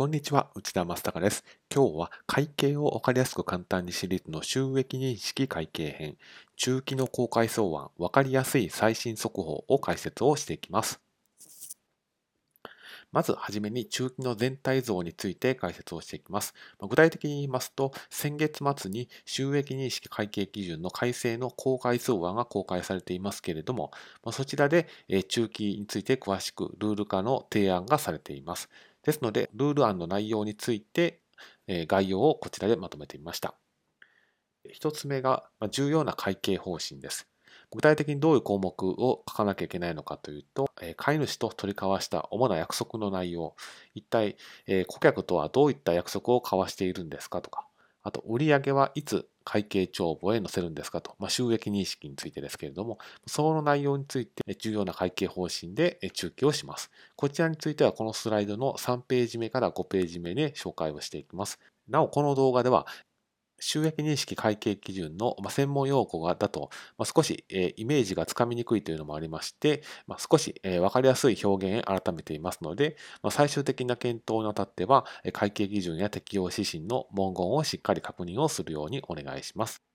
こんにちは、内田正孝です。今日は会計をわかりやすく簡単にシリーズの収益認識会計編、中期の公開草案、わかりやすい最新速報を解説をしていきます。まずはじめに中期の全体像について解説をしていきます。具体的に言いますと、先月末に収益認識会計基準の改正の公開草案が公開されていますけれども、そちらで中期について詳しくルール化の提案がされています。ですので、ルール案の内容について概要をこちらでまとめてみました。一つ目が重要な会計方針です。具体的にどういう項目を書かなきゃいけないのかというと、飼い主と取り交わした主な約束の内容、一体顧客とはどういった約束を交わしているんですかとか、あと売上はいつ会計帳簿へ載せるんですかと、まあ、収益認識についてですけれども、その内容について重要な会計方針で中継をします。こちらについてはこのスライドの3ページ目から5ページ目で紹介をしていきます。なお、この動画では収益認識会計基準の専門用語だと少しイメージがつかみにくいというのもありまして、少し分かりやすい表現へ改めていますので、最終的な検討にあたっては会計基準や適用指針の文言をしっかり確認をするようにお願いします。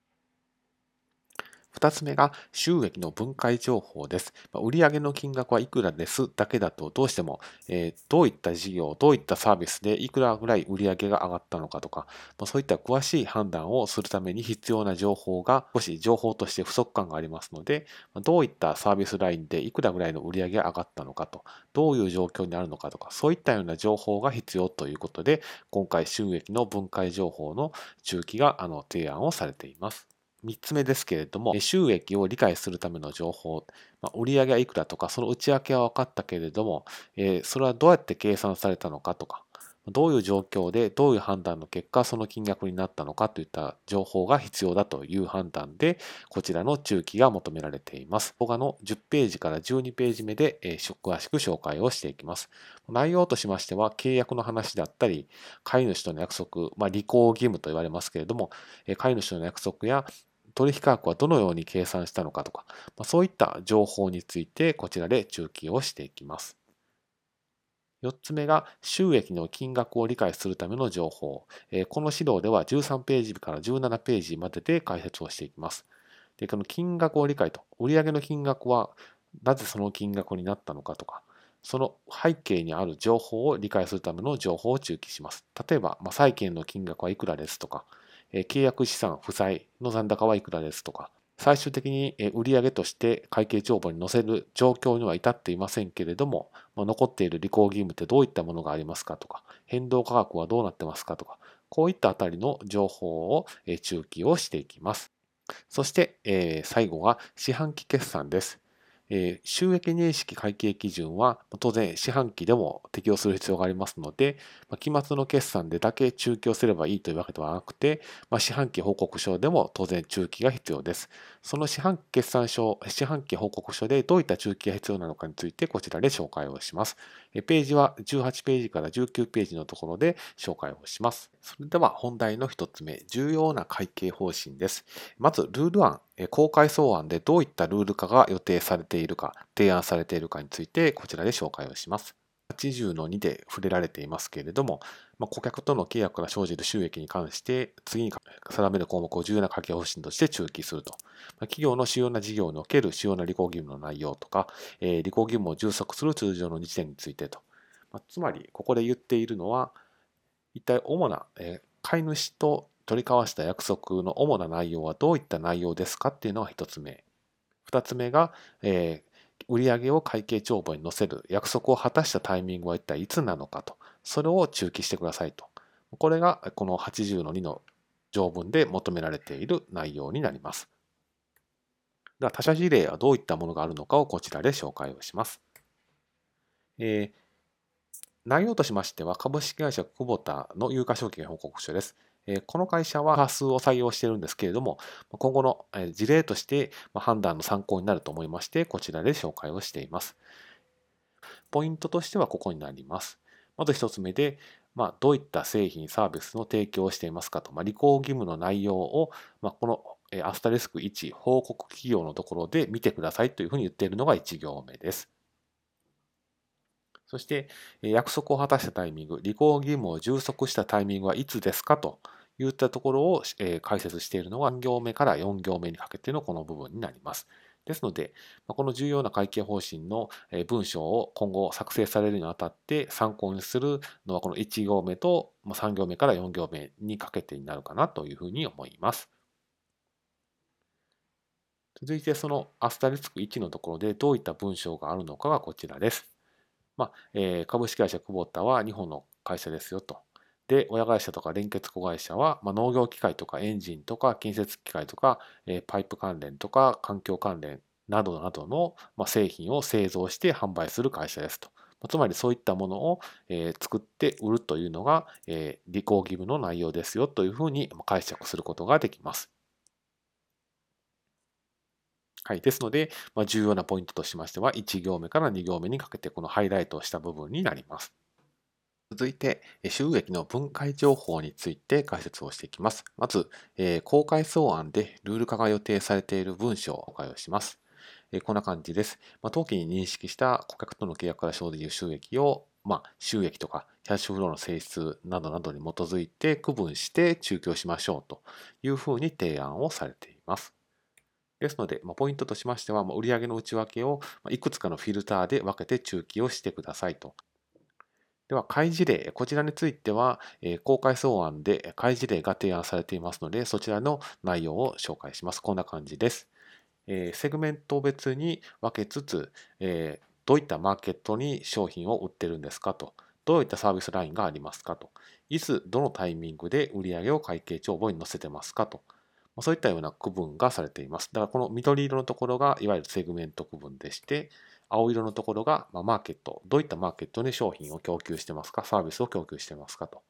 2つ目が収益の分解情報です。売上の金額はいくらです？だけだとどうしても、えどういった事業、どういったサービスでいくらぐらい売上が上がったのかとか、そういった詳しい判断をするために必要な情報が少し情報として不足感がありますので、どういったサービスラインでいくらぐらいの売上が上がったのかと、どういう状況にあるのかとか、そういったような情報が必要ということで、今回収益の分解情報の中期があの提案をされています。3つ目ですけれども、収益を理解するための情報、まあ、売上はいくらとか、その内訳は分かったけれども、えそれはどうやって計算されたのかとか、どういう状況でどういう判断の結果その金額になったのかといった情報が必要だという判断でこちらの中期が求められています。動画の10ページから12ページ目で詳しく紹介をしていきます。内容としましては契約の話だったり飼い主との約束、まあ、履行義務と言われますけれども飼い主との約束や取引価格はどのように計算したのかとか、ま、そういった情報についてこちらで中継をしていきます。4つ目が収益の金額を理解するための情報。この指導では13ページから17ページまでで解説をしていきます。で、この金額を理解と、売上の金額はなぜその金額になったのかとか、その背景にある情報を理解するための情報を中記します。例えば、ま、債権の金額はいくらですとか、契約資産、負債の残高はいくらですとか、最終的に売上として会計帳簿に載せる状況には至っていませんけれども、残っている履行義務ってどういったものがありますかとか、変動価格はどうなってますかとか、こういったあたりの情報を中記をしていきます。そして、最後が四半期決算です。収益認識会計基準は当然四半期でも適用する必要がありますので、期末の決算でだけ中期をすればいいというわけではなくて、四半期報告書でも当然中期が必要です。その四半期決算書、四半期報告書でどういった中期が必要なのかについてこちらで紹介をします。ページは18ページから19ページのところで紹介をします。それでは本題の1つ目、重要な会計方針です。まず、ルール案、公開草案でどういったルール化が予定されているか、提案されているかについてこちらで紹介をします。80-2で触れられていますけれども、まあ、顧客との契約から生じる収益に関して、次に定める項目を重要な会計方針として中記すると。まあ、企業の主要な事業における主要な履行義務の内容とか、えー、履行義務を充足する通常の日点についてと。まあ、つまり、ここで言っているのは、一体主な、えー、飼い主と取り交わした約束の主な内容はどういった内容ですかっていうのが一つ目。二つ目が、えー、売上を会計帳簿に載せる約束を果たしたタイミングは一体いつなのかと。それを中記してくださいと。これがこの80の2の条文で求められている内容になります。では他社事例はどういったものがあるのかをこちらで紹介をします。えー、内容としましては株式会社久保田の有価証券報告書です。この会社は多数を採用しているんですけれども、今後の事例として判断の参考になると思いまして、こちらで紹介をしています。ポイントとしてはここになります。まず一つ目で、まあ、どういった製品、サービスの提供をしていますかと、まあ、履行義務の内容を、まあ、このアスタリスク1、報告企業のところで見てくださいというふうに言っているのが1行目です。そして、約束を果たしたタイミング、履行義務を充足したタイミングはいつですかといったところを解説しているのが3行目から4行目にかけてのこの部分になります。ですので、この重要な会計方針の文章を今後作成されるにあたって参考にするのはこの1行目と3行目から4行目にかけてになるかなというふうに思います。続いてそのアスタリスク1のところでどういった文章があるのかがこちらです。まあえー、株式会社クボタは日本の会社ですよと。で、親会社とか連結子会社は、まあ、農業機械とかエンジンとか建設機械とか、えー、パイプ関連とか環境関連などなどの、まあ、製品を製造して販売する会社ですと。まつまりそういったものを、えー、作って売るというのが、えー、履行義務の内容ですよというふうに解釈することができます。はい。ですので、まあ、重要なポイントとしましては、1行目から2行目にかけてこのハイライトをした部分になります。続いて、収益の分解情報について解説をしていきます。まず、公開草案でルール化が予定されている文章を公開をします。こんな感じです。まあ、当期に認識した顧客との契約から生じる収益を、まあ、収益とかキャッシュフローの性質などなどに基づいて区分して中継しましょうというふうに提案をされています。ですので、まあ、ポイントとしましては、まあ、売上の内訳をいくつかのフィルターで分けて中期をしてくださいと。では、開示例、こちらについては、公開草案で開示例が提案されていますので、そちらの内容を紹介します。こんな感じです。セグメント別に分けつつ、どういったマーケットに商品を売ってるんですかと。どういったサービスラインがありますかと。いつ、どのタイミングで売上を会計帳簿に載せてますかと。そういったような区分がされています。だからこの緑色のところがいわゆるセグメント区分でして、青色のところがマーケット、どういったマーケットに商品を供給してますか、サービスを供給してますかと。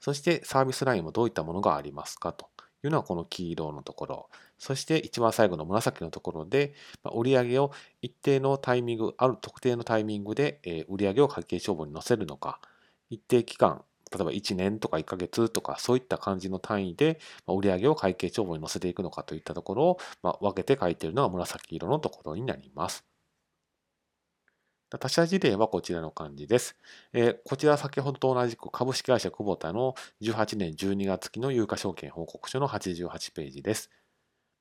そしてサービスラインもどういったものがありますかというのはこの黄色のところ。そして一番最後の紫のところで、売上を一定のタイミング、ある特定のタイミングで売上を会計帳簿に載せるのか、一定期間、例えば1年とか1ヶ月とかそういった感じの単位で売上を会計帳簿に載せていくのかといったところをま分けて書いているのが紫色のところになります。他社事例はこちらの感じです。えー、こちらは先ほどと同じく株式会社久保田の18年12月期の有価証券報告書の88ページです。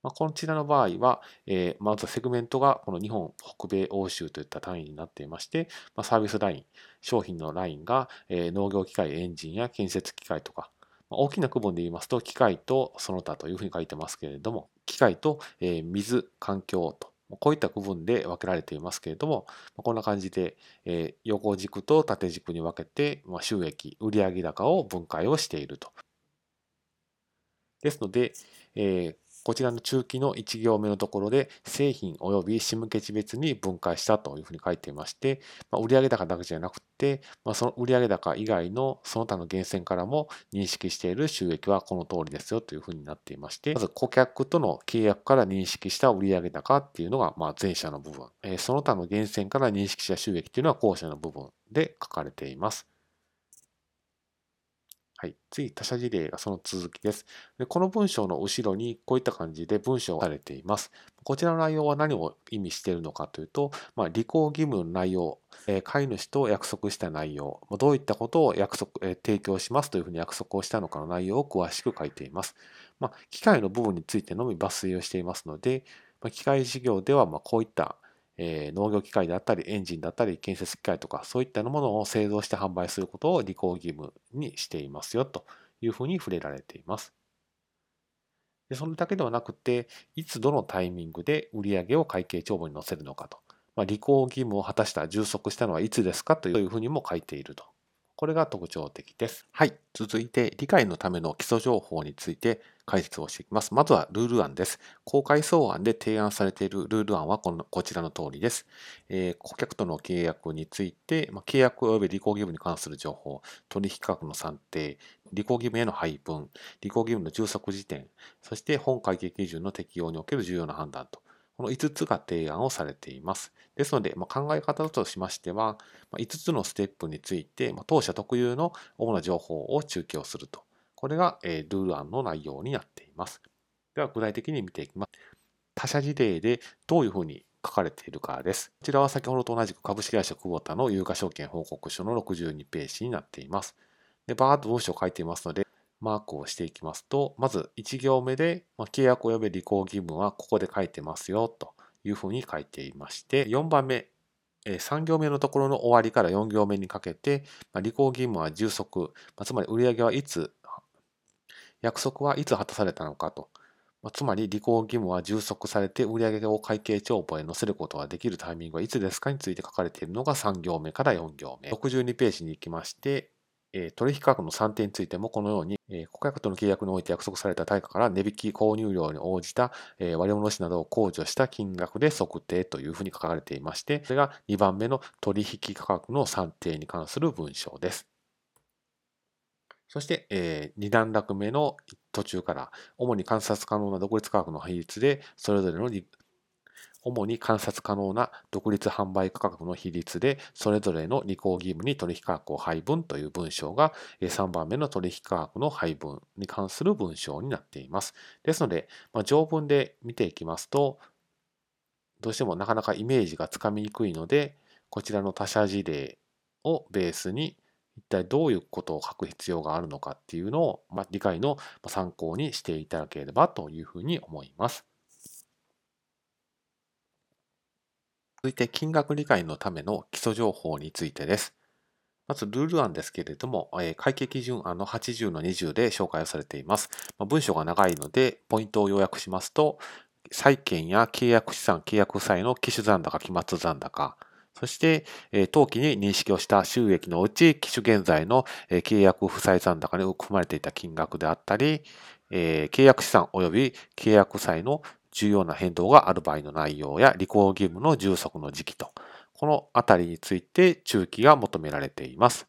まあ、こちらの場合は、えー、まずセグメントがこの日本、北米、欧州といった単位になっていまして、まあ、サービスライン、商品のラインが、えー、農業機械、エンジンや建設機械とか、まあ、大きな区分で言いますと、機械とその他というふうに書いてますけれども、機械と、えー、水、環境と、こういった区分で分けられていますけれども、こんな感じで、え横軸と縦軸に分けて、ま収益、売上高を分解をしていると。ですので、えこちらの中期の1行目のところで製品及び仕向け地別に分解したというふうに書いていまして、まあ、売上高だけじゃなくて、まあ、その売上高以外のその他の源泉からも認識している収益はこの通りですよというふうになっていまして、まず顧客との契約から認識した売上高っていうのがまあ前者の部分、えその他の源泉から認識した収益っていうのは後者の部分で書かれています。はい。次、他社事例がその続きです。でこの文章の後ろにこういった感じで文章がされています。こちらの内容は何を意味しているのかというと、まあ、履行義務の内容、えー、飼い主と約束した内容、どういったことを約束、えー、提供しますというふうに約束をしたのかの内容を詳しく書いています。まあ、機械の部分についてのみ抜粋をしていますので、まあ、機械事業ではまこういったえ農業機械であったり、エンジンだったり、建設機械とか、そういったものを製造して販売することを履行義務にしていますよというふうに触れられています。でそれだけではなくて、いつどのタイミングで売上を会計帳簿に載せるのかと。まあ、履行義務を果たした、充足したのはいつですかというふうにも書いているとこれが特徴的です。はい。続いて、理解のための基礎情報について解説をしていきます。まずはルール案です。公開草案で提案されているルール案はこのこちらの通りです。えー、顧客との契約について、まあ、契約及び履行義務に関する情報、取引価格の算定、履行義務への配分、履行義務の充足時点、そして本会計基準の適用における重要な判断とこの5つが提案をされています。ですので、ま、考え方としましては、ま5つのステップについて、ま、当社特有の主な情報を中継をすると。これが、え、ルール案の内容になっています。では、具体的に見ていきます。他社事例でどういうふうに書かれているかです。こちらは先ほどと同じく株式会社久保田の有価証券報告書の62ページになっています。で、バーッと文章を書いていますので、マークをしていきますと、まず1行目で、ま契約及び履行義務はここで書いてますよというふうに書いていまして、4番目、3行目のところの終わりから4行目にかけて、ま履行義務は充足、まつまり売上はいつ、約束はいつ果たされたのかと。まつまり、履行義務は充足されて売上を会計帳簿へ載せることができるタイミングはいつですかについて書かれているのが3行目から4行目。62ページに行きまして、取引価格の算定についてもこのように、顧客との契約において約束された対価から値引き購入量に応じた割物しなどを控除した金額で測定というふうに書かれていまして、それが2番目の取引価格の算定に関する文章です。そして、え、2段落目の途中から、主に観察可能な独立価格の比率で、それぞれの主に観察可能な独立販売価格の比率で、それぞれの履行義務に取引価格を配分という文章が、3番目の取引価格の配分に関する文章になっています。ですので、まあ、条文で見ていきますと、どうしてもなかなかイメージがつかみにくいので、こちらの他社事例をベースに、一体どういうことを書く必要があるのかっていうのを、まあ、理解の参考にしていただければというふうに思います。続いて金額理解のための基礎情報についてです。まずルール案ですけれども、会計基準案の80の20で紹介をされています。文章が長いので、ポイントを要約しますと、債権や契約資産、契約債の期首残高、期末残高、そして、当期に認識をした収益のうち、期首現在の契約負債残高に含まれていた金額であったり、契約資産及び契約債の重要な変動がある場合の内容や履行義務の充足の時期と、このあたりについて中期が求められています。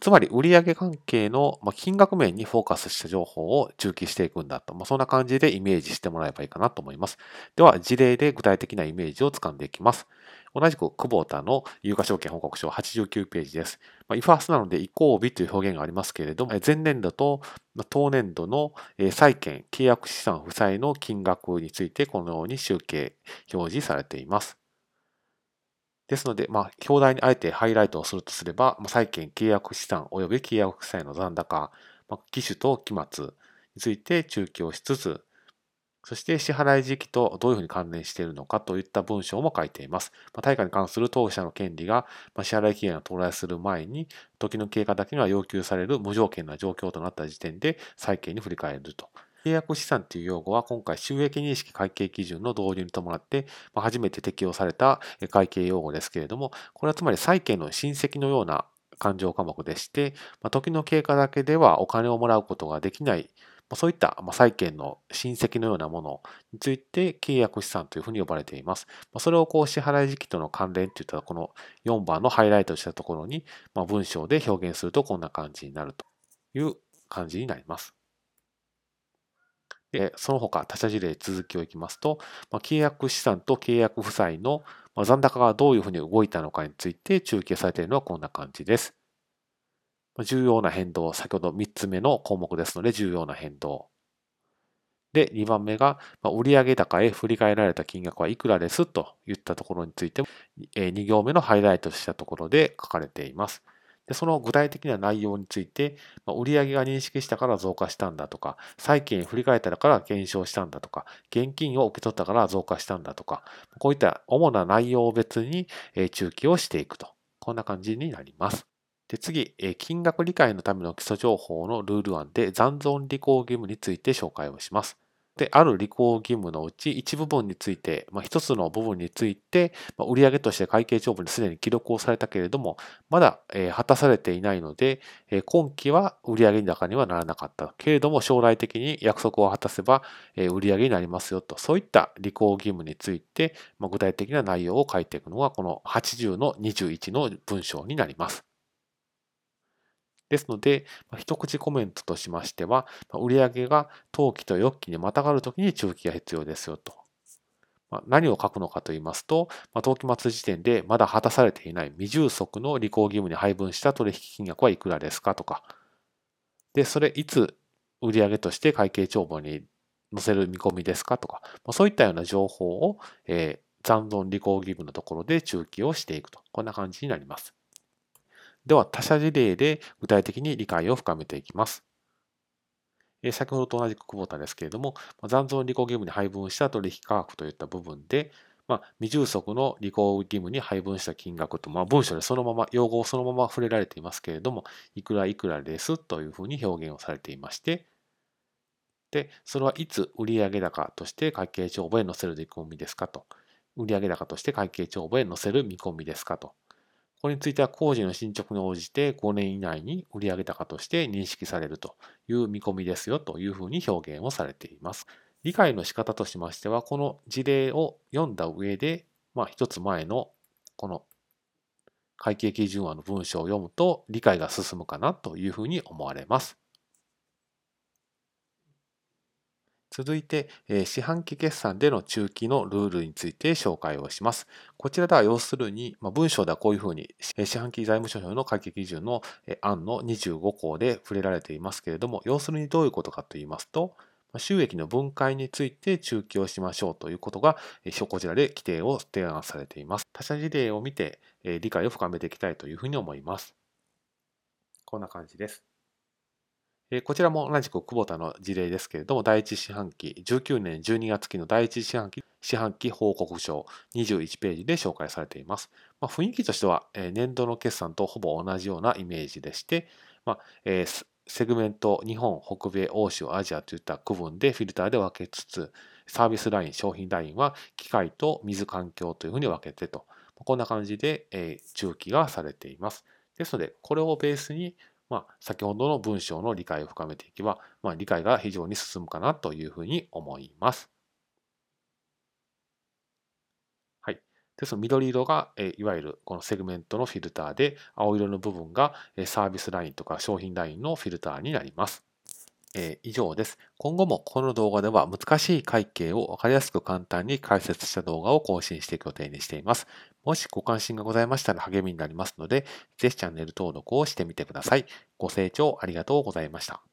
つまり売上関係の金額面にフォーカスした情報を中期していくんだと、まあ、そんな感じでイメージしてもらえばいいかなと思います。では事例で具体的なイメージをつかんでいきます。同じく久保田の有価証券報告書89ページです。まあ、イファースなので移行日という表現がありますけれども、前年度と当年度の債券、契約資産負債の金額についてこのように集計表示されています。ですので、まあ、表題にあえてハイライトをするとすれば、まあ債券、契約資産及び契約負債の残高、まあ、機種と期末について中継をしつつ、そして支払い時期とどういうふうに関連しているのかといった文章も書いています。まあ、対価に関する当事者の権利がまあ支払い期限が到来する前に、時の経過だけには要求される無条件な状況となった時点で債権に振り返ると。契約資産という用語は今回収益認識会計基準の導入に伴ってまあ初めて適用された会計用語ですけれども、これはつまり債権の親戚のような勘定科目でして、まあ時の経過だけではお金をもらうことができないそういった債権の親戚のようなものについて契約資産というふうに呼ばれています。それをこう支払い時期との関連といったこの4番のハイライトしたところに文章で表現するとこんな感じになるという感じになります。でその他他社事例続きをいきますと、契約資産と契約負債の残高がどういうふうに動いたのかについて中継されているのはこんな感じです。重要な変動、先ほど3つ目の項目ですので、重要な変動。で、2番目が、売上高へ振り返られた金額はいくらですといったところについて、2行目のハイライトしたところで書かれています。でその具体的な内容について、ま売上が認識したから増加したんだとか、債権振り返ったから減少したんだとか、現金を受け取ったから増加したんだとか、こういった主な内容を別に中期をしていくと。こんな感じになります。で次、金額理解のための基礎情報のルール案で残存履行義務について紹介をします。で、ある履行義務のうち一部分について、まあ、一つの部分について、まあ、売上として会計帳簿にすでに記録をされたけれども、まだ、えー、果たされていないので、えー、今期は売上高にはならなかった。けれども、将来的に約束を果たせば、えー、売上になりますよと、そういった履行義務について、まあ、具体的な内容を書いていくのが、この80の21の文章になります。ですので、一口コメントとしましては、売上が当期と翌期にまたがるときに中期が必要ですよと。何を書くのかと言いますと、当期末時点でまだ果たされていない未充足の履行義務に配分した取引金額はいくらですかとか、で、それいつ売上として会計帳簿に載せる見込みですかとか、そういったような情報を、え残存履行義務のところで中記をしていくと。こんな感じになります。では、他者事例で具体的に理解を深めていきます。先ほどと同じく久保田ですけれども、残存履行義務に配分した取引価格といった部分で、まあ、未充足の履行義務に配分した金額と、まあ、文章でそのまま、用語をそのまま触れられていますけれども、いくらいくらですというふうに表現をされていまして、で、それはいつ売上高として会計帳簿へ載せる見込みですかと。売上高として会計帳簿へ載せる見込みですかと。これについては工事の進捗に応じて5年以内に売上高として認識されるという見込みですよというふうに表現をされています。理解の仕方としましては、この事例を読んだ上で、まあ一つ前のこの会計基準案の文章を読むと理解が進むかなというふうに思われます。続いて、四半期決算での中期のルールについて紹介をします。こちらでは要するに、ま文章ではこういうふうに、四半期財務諸表の会計基準の案の25項で触れられていますけれども、要するにどういうことかと言いますと、収益の分解について中期をしましょうということが、こちらで規定を提案されています。他社事例を見て理解を深めていきたいというふうに思います。こんな感じです。こちらも同じく久保田の事例ですけれども、第一四半期、19年12月期の第一四半期四半期報告書21ページで紹介されています。まあ、雰囲気としては、年度の決算とほぼ同じようなイメージでして、まあ、セグメント、日本、北米、欧州、アジアといった区分でフィルターで分けつつ、サービスライン、商品ラインは機械と水環境というふうに分けてと、こんな感じで、えー、中期がされています。ですので、これをベースにまあ、先ほどの文章の理解を深めていけば、まあ、理解が非常に進むかなというふうに思います。はい。で、その緑色が、えいわゆるこのセグメントのフィルターで、青色の部分がえサービスラインとか商品ラインのフィルターになります。え以上です。今後もこの動画では難しい会計をわかりやすく簡単に解説した動画を更新していく予定にしています。もしご関心がございましたら励みになりますので、ぜひチャンネル登録をしてみてください。ご清聴ありがとうございました。